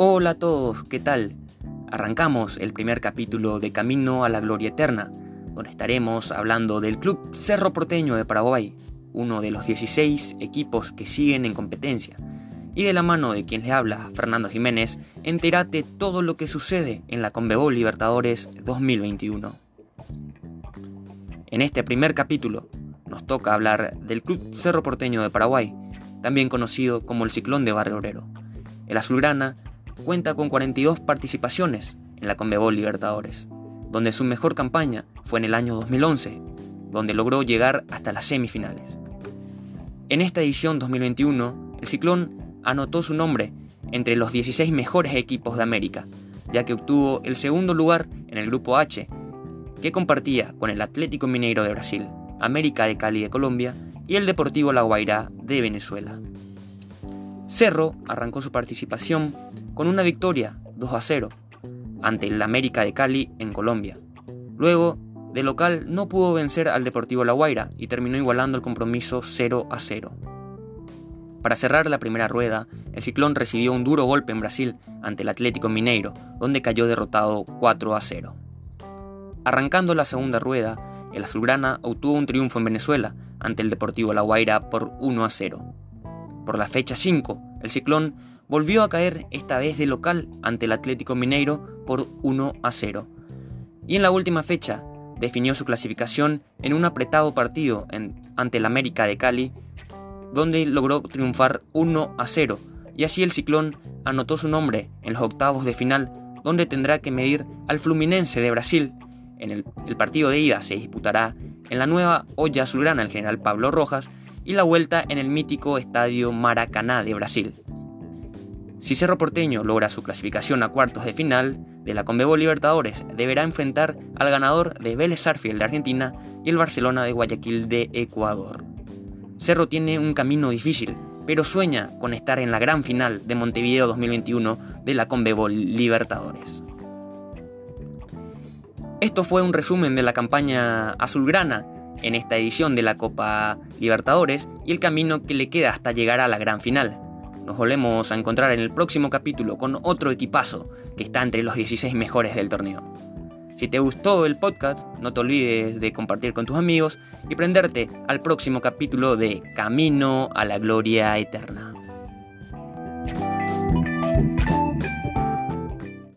Hola a todos, ¿qué tal? Arrancamos el primer capítulo de Camino a la Gloria Eterna, donde estaremos hablando del Club Cerro Porteño de Paraguay, uno de los 16 equipos que siguen en competencia. Y de la mano de quien le habla, Fernando Jiménez, entérate todo lo que sucede en la Conmebol Libertadores 2021. En este primer capítulo nos toca hablar del Club Cerro Porteño de Paraguay, también conocido como el Ciclón de Barrio Obrero. El azulgrana cuenta con 42 participaciones en la Conmebol Libertadores, donde su mejor campaña fue en el año 2011, donde logró llegar hasta las semifinales. En esta edición 2021, el Ciclón anotó su nombre entre los 16 mejores equipos de América, ya que obtuvo el segundo lugar en el grupo H, que compartía con el Atlético Mineiro de Brasil, América de Cali de Colombia y el Deportivo La Guairá de Venezuela. Cerro arrancó su participación con una victoria 2 a 0 ante el América de Cali en Colombia. Luego, de local no pudo vencer al Deportivo La Guaira y terminó igualando el compromiso 0 a 0. Para cerrar la primera rueda, el Ciclón recibió un duro golpe en Brasil ante el Atlético Mineiro, donde cayó derrotado 4 a 0. Arrancando la segunda rueda, el Azulgrana obtuvo un triunfo en Venezuela ante el Deportivo La Guaira por 1 a 0. Por la fecha 5, el Ciclón volvió a caer esta vez de local ante el Atlético Mineiro por 1 a 0. Y en la última fecha definió su clasificación en un apretado partido ante el América de Cali, donde logró triunfar 1 a 0, y así el Ciclón anotó su nombre en los octavos de final, donde tendrá que medir al Fluminense de Brasil. En el, partido de ida se disputará en la nueva olla azulgrana el general Pablo Rojas y la vuelta en el mítico estadio Maracaná de Brasil. Si Cerro Porteño logra su clasificación a cuartos de final de la Conmebol Libertadores, deberá enfrentar al ganador de Vélez Sarfield de Argentina y el Barcelona de Guayaquil de Ecuador. Cerro tiene un camino difícil, pero sueña con estar en la gran final de Montevideo 2021 de la Conmebol Libertadores. Esto fue un resumen de la campaña azulgrana en esta edición de la Copa Libertadores y el camino que le queda hasta llegar a la gran final. Nos volvemos a encontrar en el próximo capítulo con otro equipazo que está entre los 16 mejores del torneo. Si te gustó el podcast, no te olvides de compartir con tus amigos y prenderte al próximo capítulo de Camino a la Gloria Eterna.